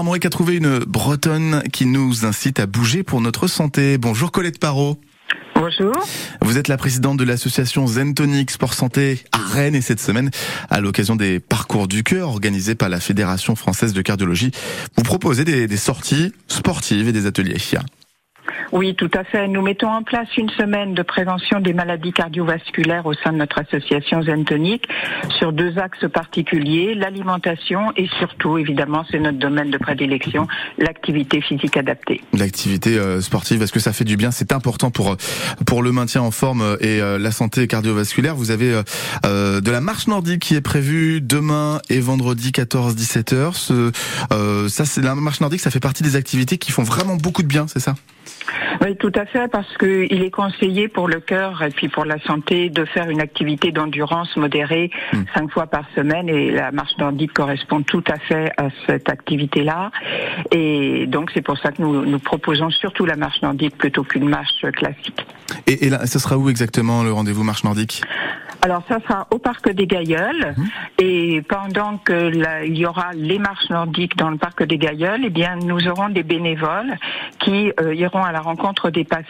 Armorique a trouvé une bretonne qui nous incite à bouger pour notre santé. Bonjour Colette Parot. Bonjour. Vous êtes la présidente de l'association Zentonic Sport Santé à Rennes et cette semaine, à l'occasion des parcours du cœur organisés par la Fédération française de cardiologie, vous proposez des, des sorties sportives et des ateliers. Oui, tout à fait. Nous mettons en place une semaine de prévention des maladies cardiovasculaires au sein de notre association Zentonic sur deux axes particuliers, l'alimentation et surtout, évidemment, c'est notre domaine de prédilection, l'activité physique adaptée. L'activité euh, sportive, est-ce que ça fait du bien? C'est important pour pour le maintien en forme et euh, la santé cardiovasculaire. Vous avez euh, de la marche nordique qui est prévue demain et vendredi 14-17 heures. Ça, c'est la marche nordique, ça fait partie des activités qui font vraiment beaucoup de bien, c'est ça? Oui, tout à fait, parce qu'il est conseillé pour le cœur et puis pour la santé de faire une activité d'endurance modérée hmm. cinq fois par semaine et la marche nordique correspond tout à fait à cette activité-là. Et donc c'est pour ça que nous, nous proposons surtout la marche nordique plutôt qu'une marche classique. Et, et là, ce sera où exactement le rendez-vous marche nordique alors ça sera au parc des Gailleuls mhm. et pendant que il y aura les marches nordiques dans le parc des Gailleuls, eh bien nous aurons des bénévoles qui euh, iront à la rencontre des passants